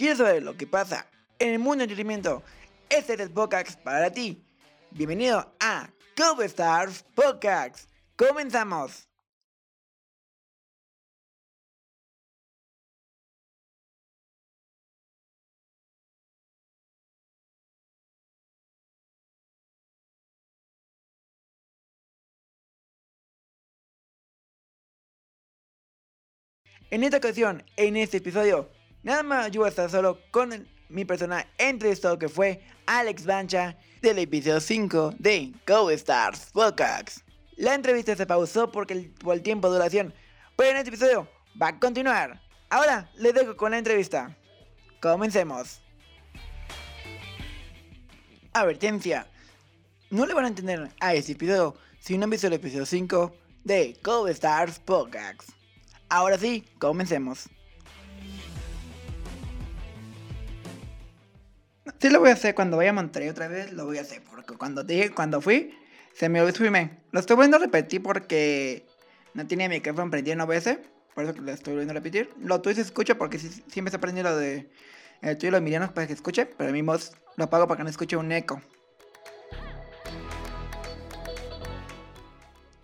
¿Quieres saber lo que pasa en el mundo del entretenimiento? Este es el para ti. Bienvenido a Cover Stars. Comenzamos. En esta ocasión, en este episodio, nada más yo voy a estar solo con mi persona entrevistado que fue Alex Bancha del episodio 5 de Go Stars Podcast. La entrevista se pausó porque por el tiempo de duración, pero en este episodio va a continuar. Ahora les dejo con la entrevista. Comencemos. Advertencia. No le van a entender a este episodio si no han visto el episodio 5 de Go Stars Podcast. Ahora sí, comencemos. Sí lo voy a hacer cuando vaya a Monterrey otra vez, lo voy a hacer. Porque cuando dije, cuando fui, se me olvidó. Lo estoy volviendo a repetir porque no tenía mi micrófono prendido en OBS. Por eso lo estoy volviendo a repetir. Lo tuyo se escucha porque sí, sí me está lo de el tuyo y los Mirianos para que escuche. Pero mi voz lo apago para que no escuche un eco.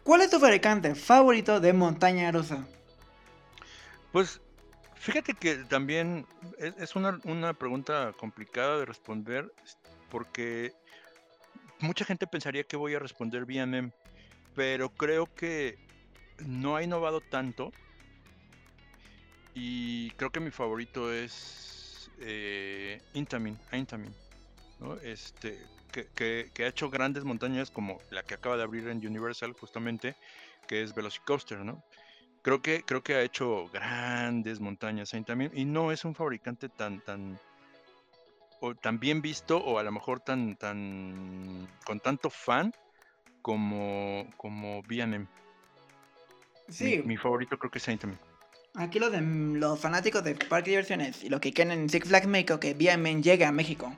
¿Cuál es tu fabricante favorito de montaña rusa? Pues fíjate que también es, es una, una pregunta complicada de responder porque mucha gente pensaría que voy a responder BM, pero creo que no ha innovado tanto y creo que mi favorito es eh, Intamin, Intamin, ¿no? Este, que, que- que ha hecho grandes montañas como la que acaba de abrir en Universal justamente, que es Velocicoaster, ¿no? Creo que, creo que ha hecho grandes montañas ahí también. Y no es un fabricante tan, tan, o tan bien visto, o a lo mejor tan, tan, con tanto fan como, como B&M. Sí, Mi, mi favorito creo que es Saint también. Aquí los, de, los fanáticos de Parque Diversiones y los que quieren en Six Flags México que BM llegue a México.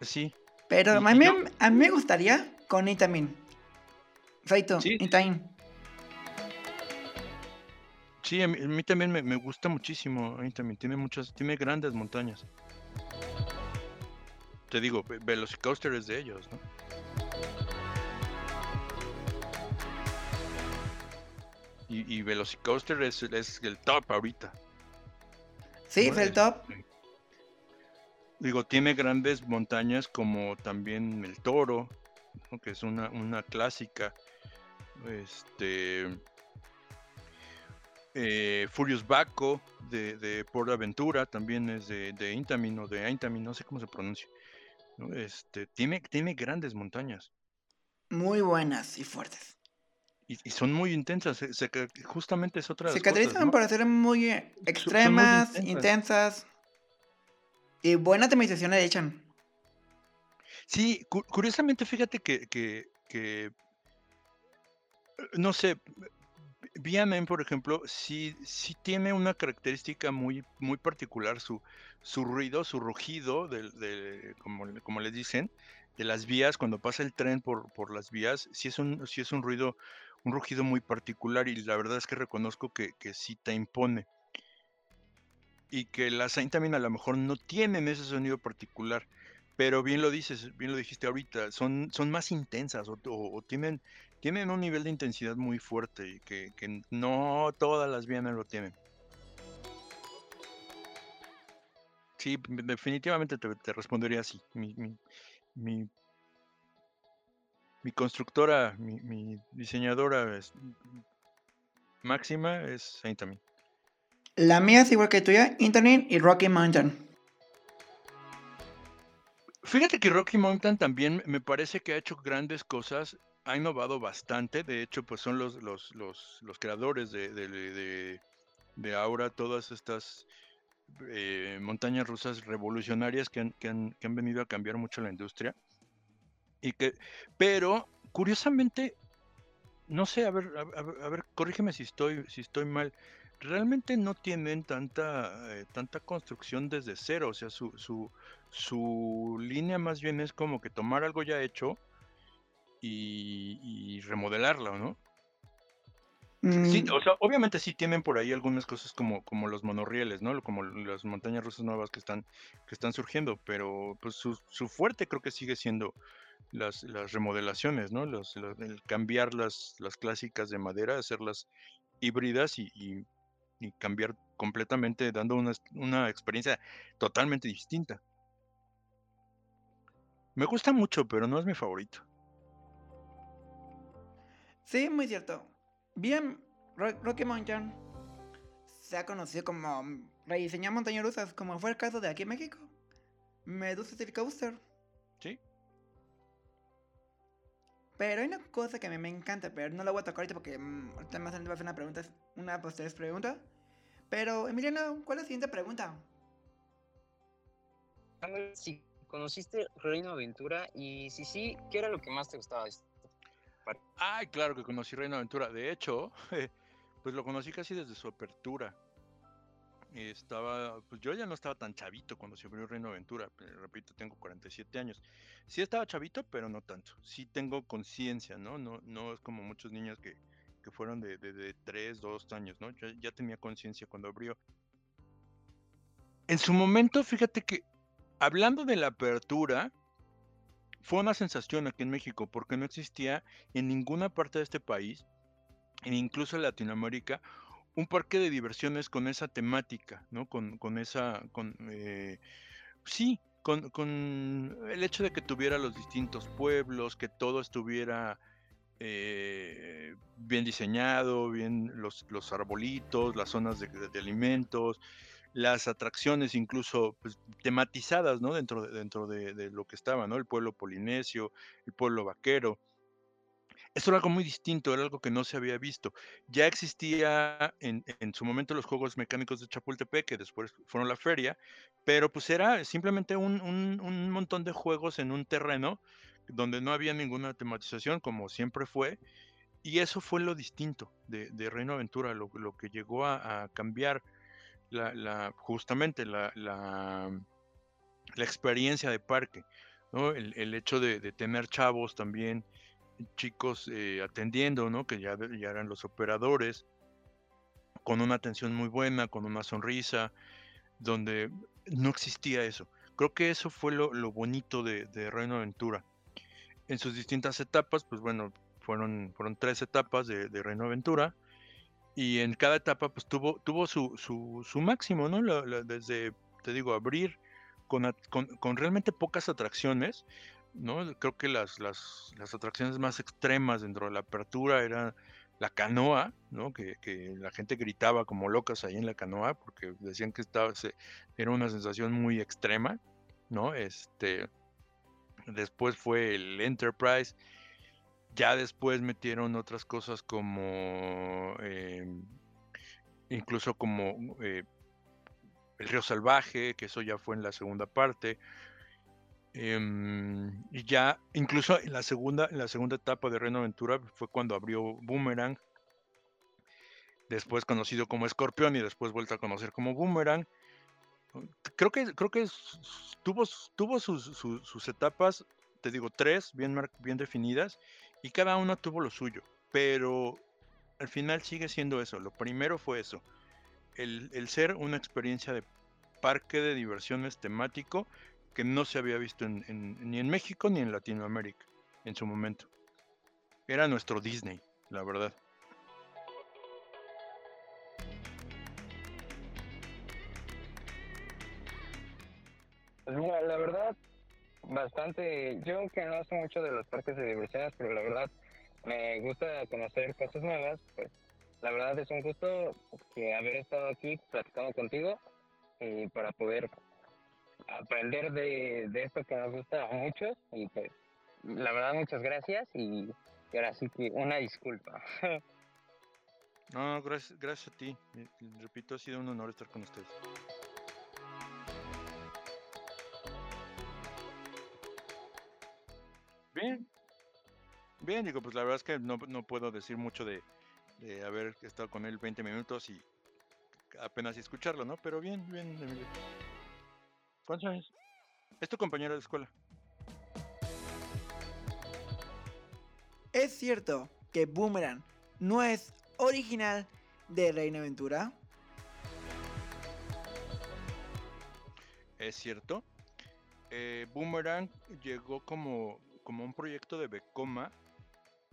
Sí, Pero a, mí, a mí me gustaría con Itamin. Saito, Sí. Sí, a mí, a mí también me, me gusta muchísimo. Ahí también tiene muchas, tiene grandes montañas. Te digo, Ve- Velocicoaster es de ellos, ¿no? Y, y Velocicoaster es, es el top ahorita. Sí, ¿no? es el top. Digo, tiene grandes montañas como también el Toro, ¿no? que es una, una clásica. Este. Eh, Furious Baco de, de Port Aventura también es de, de Intamin o de Intamin, no sé cómo se pronuncia. ¿no? Este, tiene, tiene grandes montañas Muy buenas y fuertes. y, y son muy intensas. se- se ca- justamente es otra de Se caracterizan ¿no? por ser muy eh, extremas, intensas. intensas. Y buena tematización le echan. Sí, cu- curiosamente, fíjate que, que, que, eh, no sé, BMM, por ejemplo, sí, sí tiene una característica muy, muy particular, su, su ruido, su rugido, del, de, como, como les dicen, de las vías, cuando pasa el tren por, por las vías, sí es un, sí es un ruido, un rugido muy particular y la verdad es que reconozco que, que sí te impone. Y que las Saint también a lo mejor no tienen ese sonido particular. Pero bien lo dices, bien lo dijiste ahorita, son, son más intensas o tienen, tienen un nivel de intensidad muy fuerte y que, que no todas las BM lo tienen. Sí, definitivamente te, te respondería así. Mi, mi, mi, mi constructora, mi, mi diseñadora es- máxima es Saint Amin. La mía es igual que tuya, Internet y Rocky Mountain. Fíjate que Rocky Mountain también me parece que ha hecho grandes cosas, ha innovado bastante, de hecho pues son los, los, los, los creadores de, de, de- ahora todas estas eh, montañas rusas revolucionarias que han, que, han, que han venido a cambiar mucho la industria. Y que, pero curiosamente, no sé, a ver, a, a- a ver, corrígeme si estoy, si estoy mal. Realmente no tienen tanta, eh, tanta construcción desde cero. O sea, su, su, su línea más bien es como que tomar algo ya hecho y, y remodelarlo, ¿no? Sí, Mm, o sea, obviamente sí tienen por ahí algunas cosas como, como los monorrieles, ¿no? Como las montañas rusas nuevas que están, que están surgiendo, pero pues su, su fuerte creo que sigue siendo las, las remodelaciones, ¿no? Los, los- el cambiar las, las clásicas de madera, hacerlas híbridas y, y- y cambiar completamente, dando una, una experiencia totalmente distinta. Me gusta mucho, pero no es mi favorito. Sí, muy cierto. Bien, Ro- Rocky Mountain se ha conocido como rediseñar montañas rusas, como fue el caso de aquí en México. Medusa City Coaster. ¿Sí? Pero hay una cosa que a mí me encanta, pero no la voy a tocar ahorita porque mm, ahorita más adelante va a hacer una pregunta, una posterior pregunta. Pero, Emiliano, ¿cuál es la siguiente pregunta? Si conociste Reino Aventura y si sí, ¿qué era lo que más te gustaba de esto? Ay, claro que conocí Reino Aventura. De hecho, pues lo conocí casi desde su apertura. Estaba, pues yo ya no estaba tan chavito cuando se abrió Reino Aventura. pero repito, tengo 47 años. Sí estaba chavito, pero no tanto. Sí tengo conciencia, ¿no? No, no es como muchos niños que, que fueron de, de, de 3, 2 años, ¿no? Yo ya tenía conciencia cuando abrió. En su momento, fíjate que hablando de la apertura, fue una sensación aquí en México porque no existía en ninguna parte de este país, e incluso en Latinoamérica, un parque de diversiones con esa temática, ¿no? Con, con esa, con, eh, sí, con, con el hecho de que tuviera los distintos pueblos, que todo estuviera eh, bien diseñado, bien los, los arbolitos, las zonas de, de alimentos, las atracciones incluso pues, tematizadas, ¿no? Dentro, de, dentro de, lo que estaba, ¿no? El pueblo polinesio, el pueblo vaquero. Eso era algo muy distinto, era algo que no se había visto. Ya existía en, en su momento los Juegos Mecánicos de Chapultepec, que después fueron la feria, pero pues era simplemente un, un, un montón de juegos en un terreno donde no había ninguna tematización, como siempre fue, y eso fue lo distinto de, Reino Aventura, lo, lo que llegó a cambiar la, la, justamente la, la, experiencia de parque, el, hecho de, tener chavos también, chicos eh, atendiendo, ¿no? que ya, eran los operadores, con una atención muy buena, con una sonrisa, donde no existía eso. Creo que eso fue lo, bonito de, Reino Aventura. En sus distintas etapas, pues bueno, fueron, fueron tres etapas de Reino Aventura y en cada etapa pues tuvo, tuvo su, su, su máximo, ¿no? Desde, te digo, abrir con, con, con, realmente pocas atracciones, ¿no? Creo que las, las, las, atracciones más extremas dentro de la apertura era la canoa, ¿no? Que, que, la gente gritaba como locas ahí en la canoa porque decían que estaba, se, era una sensación muy extrema, ¿no? Este, después fue el Enterprise, ya después metieron otras cosas como eh, incluso como eh, el río salvaje, que eso ya fue en la segunda parte. Eh, y ya incluso en la segunda, en la segunda etapa de Reino Aventura fue cuando abrió Boomerang, después conocido como Escorpión y después vuelto a conocer como Boomerang. Creo que, creo que tuvo, tuvo sus, sus, sus etapas, te digo, tres bien, bien definidas, y cada uno tuvo lo suyo, pero al final sigue siendo eso. Lo primero fue eso, el, el, ser una experiencia de parque de diversiones temático que no se había visto en, en, ni en México ni en Latinoamérica en su momento. Era nuestro Disney, la verdad. Pues la verdad, bastante. Yo que no sé mucho de los parques de diversiones, pero la verdad me gusta conocer cosas nuevas. Pues la verdad es un gusto que haber estado aquí platicando contigo y para poder aprender de, de esto que nos gusta a muchos. Y pues la verdad, muchas gracias y, y ahora sí que una disculpa. No, gracias, gracias a ti. Repito, ha sido un honor estar con ustedes. Bien. Bien, digo, pues la verdad es que no, no puedo decir mucho de, de, haber estado con él 20 minutos y apenas escucharlo, ¿no? Pero bien, bien, Emilio. ¿Cuántos años? Es tu compañero de escuela. Es cierto que Boomerang no es original de Reino Aventura? Es cierto. Eh, Boomerang llegó como, como un proyecto de Becoma.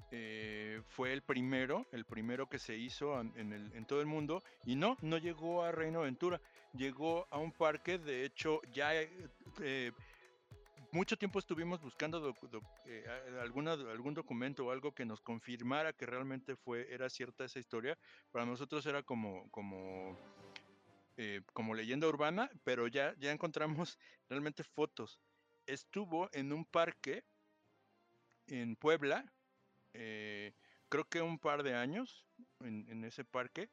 Eh, fue el primero, el primero que se hizo en, todo el mundo. Y no, no llegó a Reino Aventura. Llegó a un parque. De hecho, ya eh, mucho tiempo estuvimos buscando doc- eh, algún documento o algo que nos confirmara que realmente fue, era cierta esa historia. Para nosotros era como, como, como leyenda urbana, pero ya, ya encontramos realmente fotos. Estuvo en un parque en Puebla, eh, creo que un par de años en, ese parque,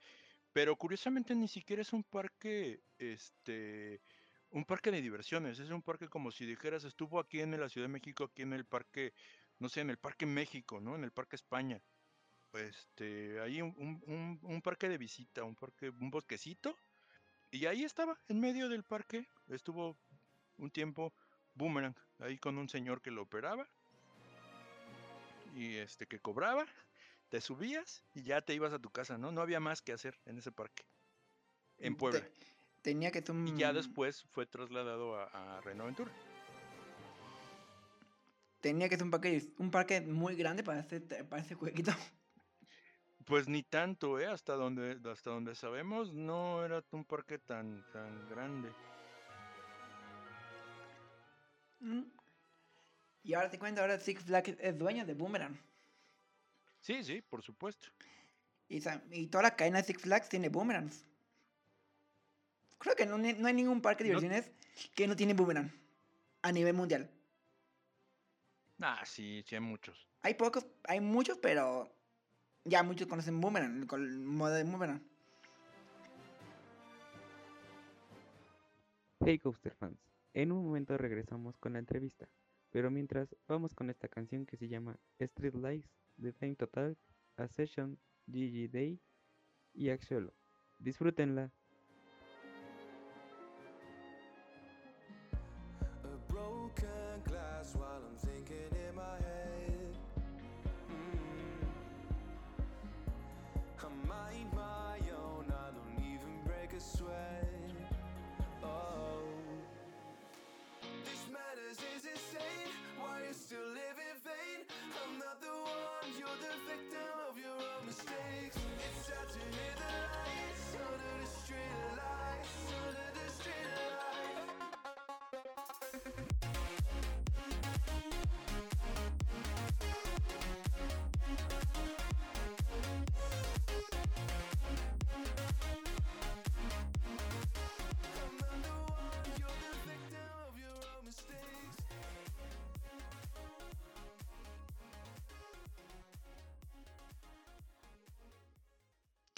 pero curiosamente ni siquiera es un parque, este, un parque de diversiones, es un parque como si dijeras, estuvo aquí en la Ciudad de México, aquí en el parque, no sé, en el Parque México, ¿no? En el Parque España. Este, ahí un, un- un- un parque de visita, un parque, un bosquecito, y ahí estaba, en medio del parque, estuvo un tiempo Boomerang, ahí con un señor que lo operaba, y este, que cobraba, te subías y ya te ibas a tu casa, ¿no? No había más que hacer en ese parque, en Puebla. Te- tenía que Y ya después fue trasladado a, a Reino Aventura. Tenía que ser un parque, un parque muy grande para ese, para ese jueguito. Pues ni tanto, ¿eh? Hasta donde, hasta donde sabemos, no era un parque tan, tan grande. Y ahora te cuento, ahora Six Flags es dueño de Boomerang. Sí, sí, por supuesto. Y, toda la cadena de Six Flags tiene boomerangs. Creo que no, no hay ningún parque de No- diversiones que no tiene boomerang a nivel mundial. Ah, sí, sí hay muchos. Hay pocos, hay muchos, pero ya muchos conocen boomerang, con el modo de boomerang. Hey Coaster fans, en un momento regresamos con la entrevista, pero mientras vamos con esta canción que se llama Street Lights de Time Total, A Session, Gigi Day y Axolo. Disfrútenla.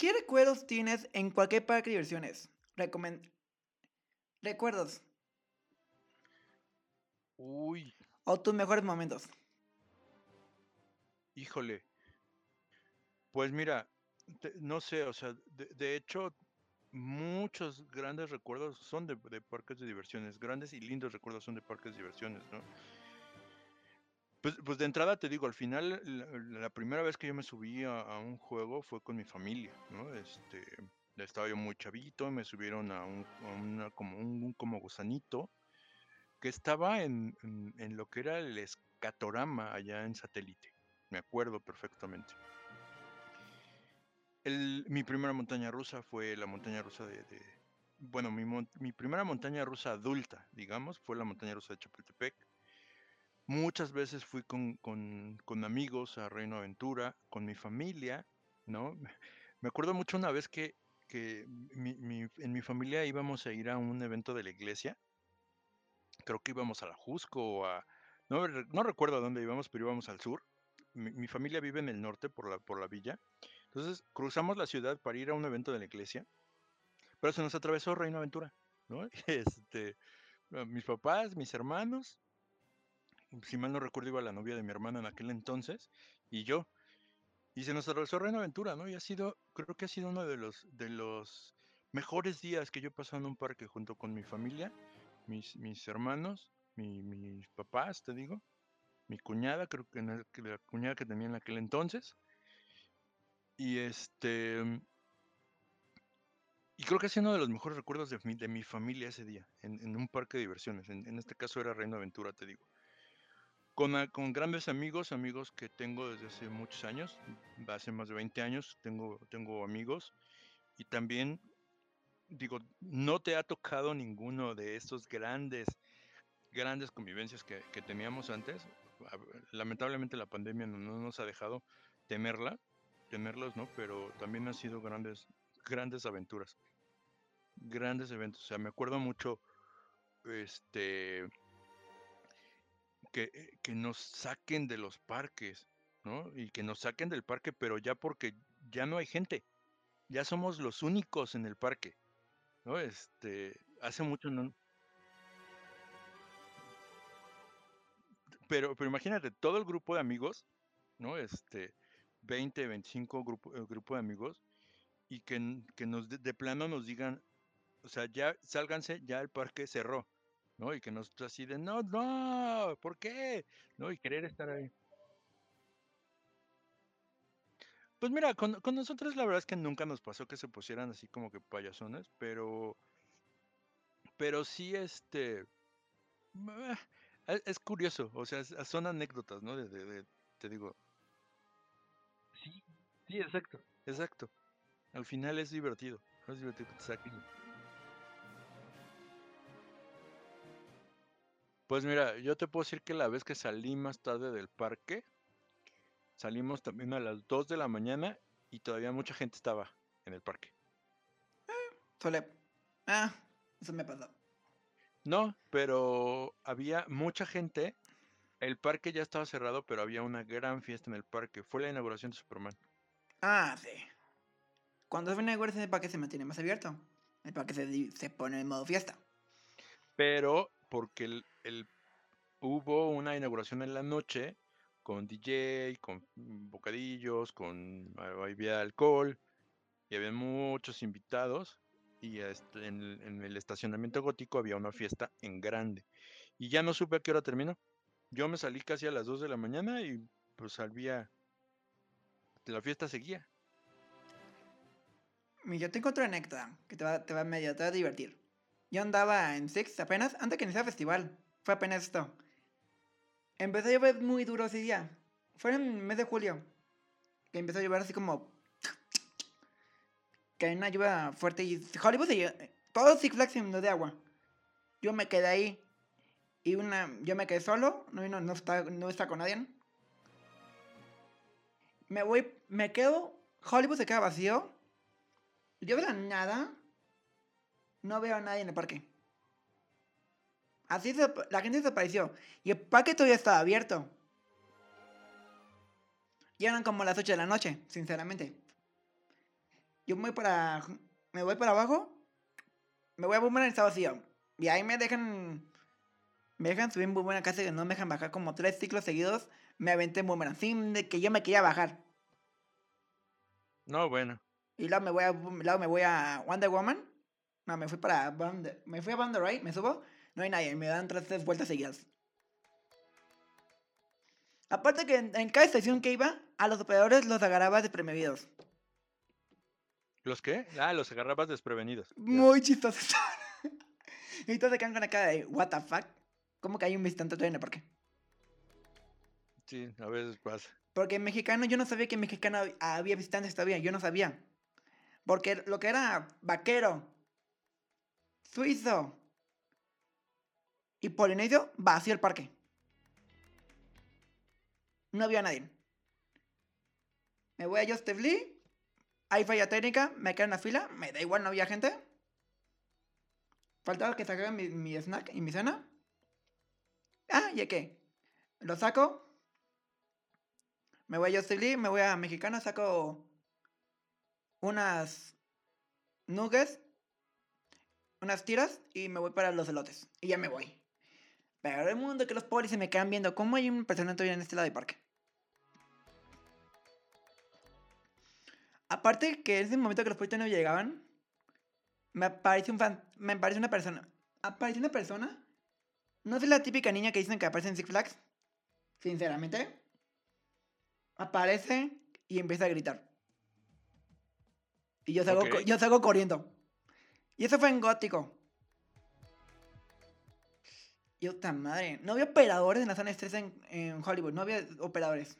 ¿Qué recuerdos tienes en cualquier parque de diversiones? Recomen- Recuerdos Uy, o tus mejores momentos. híjole. Pues mira, te- no sé, o sea, de, de hecho, muchos grandes recuerdos son de, de parques de diversiones, grandes y lindos recuerdos son de parques de diversiones, ¿no? Pues, pues de entrada te digo, al final, la, primera vez que yo me subí a, un juego fue con mi familia, ¿no? Este, estaba yo muy chavito, me subieron a un, una- como un, como gusanito que estaba en, en- lo que era el escatorama allá en satélite. Me acuerdo perfectamente. El- mi primera montaña rusa fue la montaña rusa de... de- bueno, mi, mi primera montaña rusa adulta, digamos, fue la montaña rusa de Chapultepec. Muchas veces fui con, con- amigos a Reino Aventura, con mi familia, ¿no? Me acuerdo mucho una vez que, que en mi familia íbamos a ir a un evento de la iglesia. Creo que íbamos a la Jusco o a... No, no recuerdo a dónde íbamos, pero íbamos al sur. Mi, mi familia vive en el norte por la, por la villa. Entonces cruzamos la ciudad para ir a un evento de la iglesia. Pero se nos atravesó Reino Aventura, ¿no? Este, mis papás, mis hermanos, si mal no recuerdo, iba la novia de mi hermana en aquel entonces, y yo. Y se nos atravesó Reino Aventura, ¿no? Y ha sido, creo que ha sido uno de los, de los mejores días que yo he pasado en un parque junto con mi familia, mis, mis hermanos, mi- mis papás, te digo, mi cuñada, creo que, en la cuñada que tenía en aquel entonces. Y este. Y creo que ha sido uno de los mejores recuerdos de mi, de mi familia ese día, en, en un parque de diversiones. En, en este caso era Reino Aventura, te digo. Con, con grandes amigos, amigos que tengo desde hace muchos años, hace más de 20 años, tengo, tengo amigos. Y también, digo, no te ha tocado ninguno de estos grandes, grandes convivencias que, que teníamos antes. Lamentablemente la pandemia no, no nos ha dejado temerla, temerlos, ¿no? Pero también han sido grandes, grandes aventuras, grandes eventos. O sea, me acuerdo mucho, este, que, eh, que nos saquen de los parques, ¿no? Y que nos saquen del parque, pero ya porque ya no hay gente, ya somos los únicos en el parque, ¿no? Este, hace mucho no. Pero, pero imagínate, todo el grupo de amigos, ¿no? Este, 20, 25 grupo, eh, grupo de amigos, y que, que nos de, de plano nos digan, o sea, ya sálganse, ya el parque cerró, ¿no? Y que nosotros así de, no, no, ¿por qué? ¿No? Y querer estar ahí. Pues mira, con, con nosotros la verdad es que nunca nos pasó que se pusieran así como que payasones, pero, pero sí, este, ah, es, es curioso, o sea, es- son anécdotas, ¿no? De, de- de- te digo. Sí, sí, exacto, exacto. Al final es divertido, es divertido que te saquen. Pues mira, yo te puedo decir que la vez que salí más tarde del parque, salimos también a las 2 de la mañana y todavía mucha gente estaba en el parque. Suele. Ah, eso me pasó. No, pero había mucha gente. El parque ya estaba cerrado, pero había una gran fiesta en el parque. Fue la inauguración de Superman. Ah, sí. Cuando se viene a el parque se mantiene más abierto. El parque se, se pone en modo fiesta. Pero porque el, hubo una inauguración en la noche con DJ, con bocadillos, con ah, había alcohol y había muchos invitados. Y este, en, el- en el estacionamiento gótico había una fiesta en grande. Y ya no supe a qué hora terminó. Yo me salí casi a las 2 de la mañana y pues había... La fiesta seguía. Yo tengo otra anécdota que te va, te va medio, te va a divertir. Yo andaba en Six apenas, antes que iniciara el festival. Fue apenas esto. Empezó a llover muy duro ese día. Fue en el mes de julio. Que empezó a llover así como... Que una lluvia fuerte y Hollywood se Todo Six Flags se inundó de agua. Yo me quedé ahí. Y una... Yo me quedé solo. No, no, no, está, no está con nadie. Me voy... Me quedo... Hollywood se queda vacío. Yo la nada no veo a nadie en el parque. Así se- la gente desapareció. Y el parque todavía estaba abierto. Y eran como las 8 de la noche, sinceramente. Yo me voy para. Me voy para abajo. Me voy a Boomerang y está vacío. Y ahí me dejan. Me dejan subir en Boomerang casi que no me dejan bajar como tres ciclos seguidos. Me aventé en Boomerang sin de que yo me quería bajar. No, bueno. Y luego me voy a, luego me voy a Wonder Woman. No, me fui para Bond, me fui a Bond Right, me subo. No hay nadie, me dan tres, tres vueltas seguidas. Aparte que en, en cada estación que iba, a los operadores los agarraba desprevidos. ¿Los qué? Ah, los agarrabas desprevenidos. Muy chistosos. y todos se quedan con la cara de, what the fuck. ¿Cómo que hay un visitante todavía en el parque? Sí, a veces pasa. Porque en mexicano, yo no sabía que en mexicano hab- había visitantes todavía, yo no sabía. Porque lo que era vaquero, suizo y polinesio, vacío el parque. No había nadie. Me voy a Justin Lee, hay falla técnica, me quedo en la fila, me da igual, no había gente. Faltaba que sacaran mi, snack y mi cena. Ah, ¿y qué? Lo saco, me voy a Justin Lee, me voy a Mexicano, saco unas nuggets, unas tiras y me voy para los elotes. Y ya me voy. Pero el mundo que los polis se me quedan viendo. ¿Cómo hay un personaje todavía en este lado del parque? Aparte que en ese momento que los polis no llegaban, me aparece un fan, me aparece una persona. Aparece una persona. No es la típica niña que dicen que aparece en Six Flags. Sinceramente aparece y empieza a gritar. Y yo salgo, yo salgo corriendo. Y eso fue en gótico. Y otra madre. No había operadores en la zona estrés en, Hollywood. No había operadores.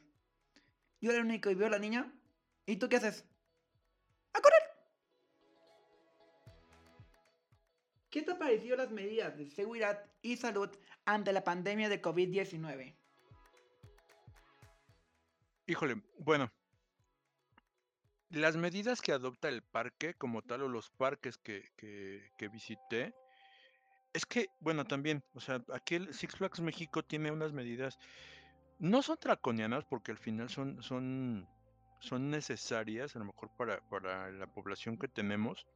Yo era el único y veo a la niña. ¿Y tú qué haces? ¡A correr! ¿Qué te ha parecido las medidas de seguridad y salud ante la pandemia de COVID-19? Híjole, bueno. Las medidas que adopta el parque como tal o los parques que, que- que visité, es que, bueno, también, o sea, aquí el Six Flags México tiene unas medidas, no son draconianas porque al final son, son, son necesarias, a lo mejor para, para la población que tenemos,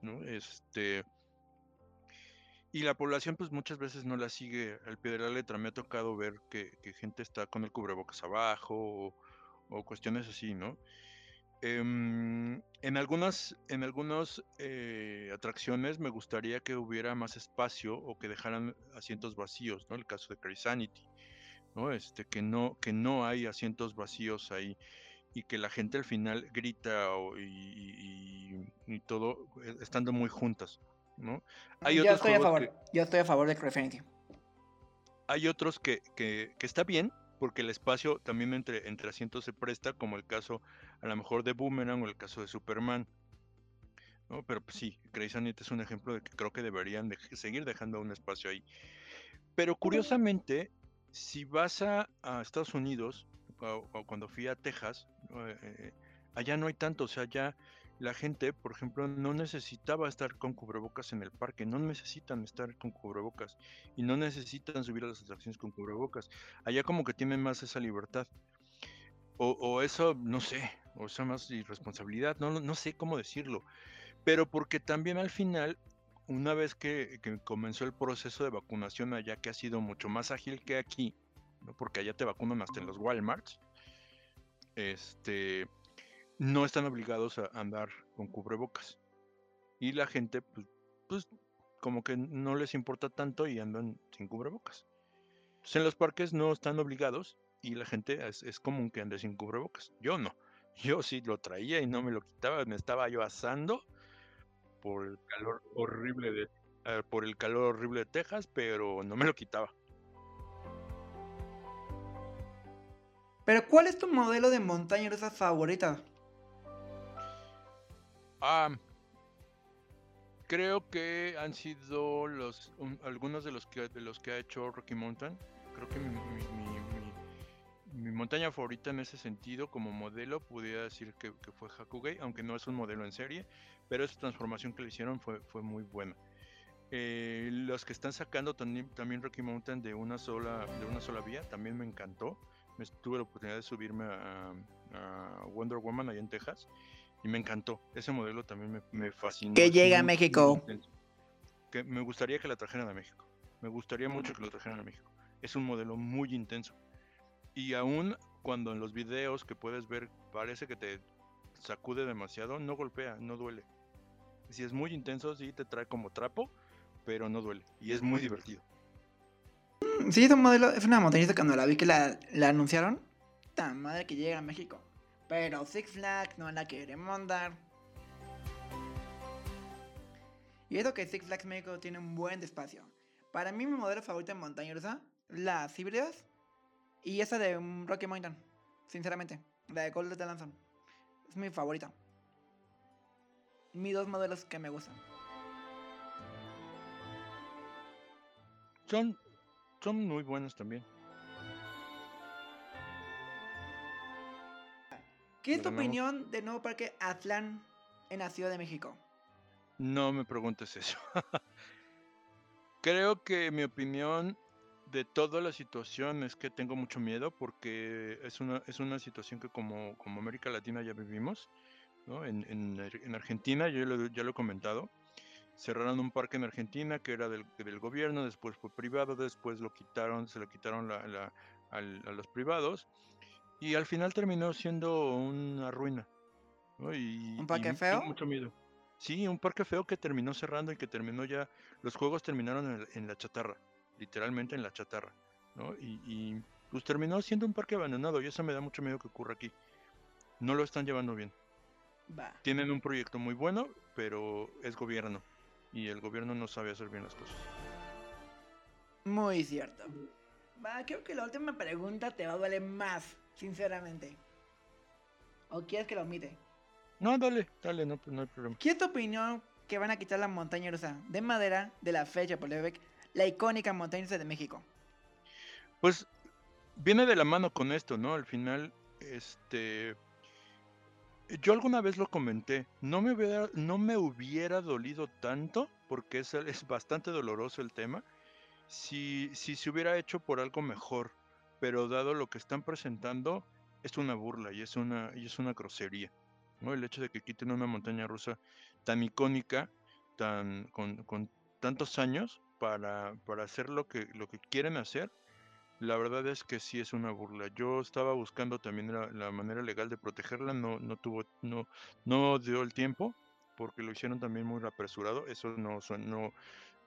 ¿no? Este, y la población pues muchas veces no la sigue al pie de la letra. Me ha tocado ver que, gente está con el cubrebocas abajo o cuestiones así, ¿no? Em, en algunas, en algunas eh, atracciones me gustaría que hubiera más espacio o que dejaran asientos vacíos, ¿no? El caso de Carisanity, ¿no? Este, que no, que no hay asientos vacíos ahí y que la gente al final grita o- y, y- y- todo eh, estando muy juntas, ¿no? Hay yo otros estoy a favor. que- Yo estoy a favor de Crafinity. hay otros que, que- que está bien, porque el espacio también entre, entre asientos se presta, como el caso a lo mejor de Boomerang o el caso de Superman. ¿no? Pero pues sí, Grey's Anatomy es un ejemplo de que creo que deberían de seguir dejando un espacio ahí. Pero curiosamente, si vas a, a Estados Unidos, o, o cuando fui a Texas. Eh, eh, allá no hay tanto, o sea, ya la gente, por ejemplo, no necesitaba estar con cubrebocas en el parque, no necesitan estar con cubrebocas y no necesitan subir a las atracciones con cubrebocas. Allá como que tienen más esa libertad. O, o eso, no sé, o esa más irresponsabilidad, no, no sé cómo decirlo. Pero porque también al final, una vez que, que comenzó el proceso de vacunación allá, que ha sido mucho más ágil que aquí, ¿no? porque allá te vacunan hasta en los Walmarts, este, no están obligados a andar con cubrebocas. Y la gente, pues, pues como que no les importa tanto y andan sin cubrebocas. Entonces en los parques no están obligados y la gente es común que ande sin cubrebocas. Yo no. Yo sí lo traía y no me lo quitaba. Me estaba yo asando por el calor horrible de eh, por el calor horrible de Texas, pero no me lo quitaba. Pero ¿cuál es tu modelo de montaña rusa favorita? Ah, creo que han sido los un- algunos de los que de los que ha hecho Rocky Mountain. Creo que mi, mi- montaña favorita en ese sentido, como modelo, pudiera decir que, que fue Hakugei, aunque no es un modelo en serie, pero esa transformación que le hicieron fue, fue muy buena. Eh, los que están sacando también, también Rocky Mountain de una sola de una sola vía, también me encantó. Me tuve la oportunidad de subirme a, a Wonder Woman allá en Texas y me encantó. Ese modelo también me, me fascinó. Que es llegue a México. Que me gustaría que la trajeran a México. Me gustaría mucho que lo trajeran a México. Es un modelo muy intenso. Y aún cuando en los videos que puedes ver parece que te sacude demasiado, no golpea, no duele. Si es muy intenso, sí te trae como trapo, pero no duele. Y es muy divertido. Sí, es un modelo, es una montañita cuando la vi que la, anunciaron. Tan madre que llega a México. Pero Six Flags no la queremos dar. Y eso que Six Flags México tiene un buen espacio. Para mí mi modelo favorito en montaña rusa, las híbridas y esa de Rocky Mountain. Sinceramente, la de Cold de Lanzón. Es mi favorita. Mis dos modelos que me gustan. Son, son muy buenos también. ¿Qué es tu no- opinión del nuevo parque Atlan en la Ciudad de México? No me preguntes eso. Creo que mi opinión de toda la situación es que tengo mucho miedo porque es una, es una situación que como, como América Latina ya vivimos. ¿no? En, en en Argentina, yo lo- ya lo he comentado, cerraron un parque en Argentina que era del, del gobierno, después fue privado, después lo quitaron, se lo quitaron la- la- al- a los privados y al final terminó siendo una ruina. ¿no? Y, ¿Un parque y feo? Tengo mucho miedo. Sí, un parque feo que terminó cerrando y que terminó ya, los juegos terminaron en, en la chatarra, literalmente en la chatarra, ¿no? Y, y, pues terminó siendo un parque abandonado y eso me da mucho miedo que ocurra aquí. No lo están llevando bien. Va. Tienen un proyecto muy bueno, pero es gobierno. Y el gobierno no sabe hacer bien las cosas. Muy cierto. Va, creo que la última pregunta te va a doler más, sinceramente. ¿O quieres que lo omite? No, dale, dale, no, no hay problema. ¿Qué es tu opinión que van a quitar la montaña rusa de madera de la fecha por la icónica montaña de México? Pues viene de la mano con esto, ¿no? Al final, este. Yo alguna vez lo comenté. No me hubiera, no me hubiera dolido tanto, porque es, es bastante doloroso el tema, si, si se hubiera hecho por algo mejor. Pero dado lo que están presentando, es una burla y es una, y es una grosería. ¿no? El hecho de que quiten una montaña rusa tan icónica, tan, con, con tantos años, para, para hacer lo que, lo que quieren hacer, la verdad es que sí es una burla. Yo estaba buscando también la, manera legal de protegerla, no, no tuvo, no, no dio el tiempo, porque lo hicieron también muy apresurado. Eso no, no,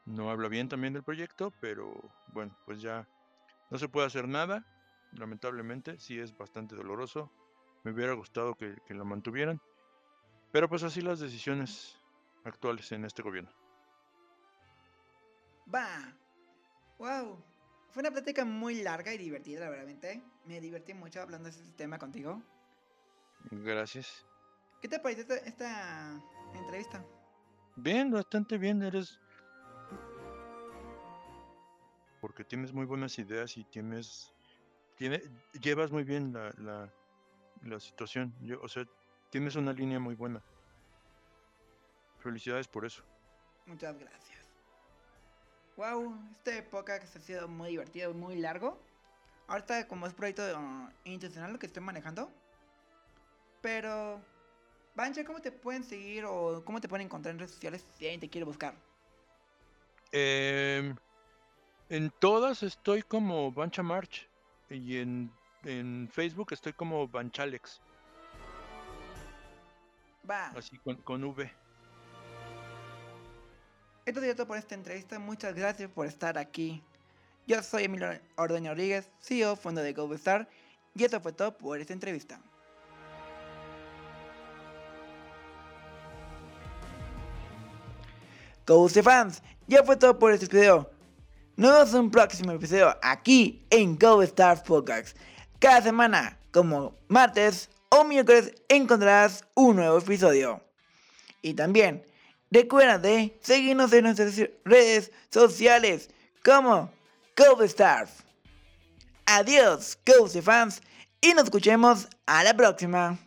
no habla bien también del proyecto, pero bueno, pues ya no se puede hacer nada, lamentablemente, sí es bastante doloroso. Me hubiera gustado que, que la mantuvieran, pero pues así las decisiones actuales en este gobierno. Va. Wow. Fue una plática muy larga y divertida, la verdad. Me divertí mucho hablando de este tema contigo. Gracias. ¿Qué te pareció esta, esta entrevista? Bien, bastante bien, eres... Porque tienes muy buenas ideas y tienes... Tiene, llevas muy bien la, la, la situación. Yo, o sea, tienes una línea muy buena. Felicidades por eso. Muchas gracias. Wow, que se ha sido muy divertido, muy largo. Ahorita como es proyecto uh, intencional lo que estoy manejando. Pero, Bancha, ¿cómo te pueden seguir o cómo te pueden encontrar en redes sociales si alguien te quiere buscar? Em, en todas estoy como Bancha March. Y en, en Facebook estoy como Banchalex. Va. Así con, con V. Esto sería todo por esta entrevista. Muchas gracias por estar aquí. Yo soy Emilio Ordoña Rodríguez, CEO, fondo de GoStar. Y esto fue todo por esta entrevista. GoStar fans, ya fue todo por este video. Nos vemos en un próximo episodio aquí en GoStar Podcast. Cada semana, como martes o miércoles, encontrarás un nuevo episodio. Y también, recuerda de seguirnos en nuestras redes sociales como GoStars. Adiós, Ghost fans, y nos escuchemos a la próxima.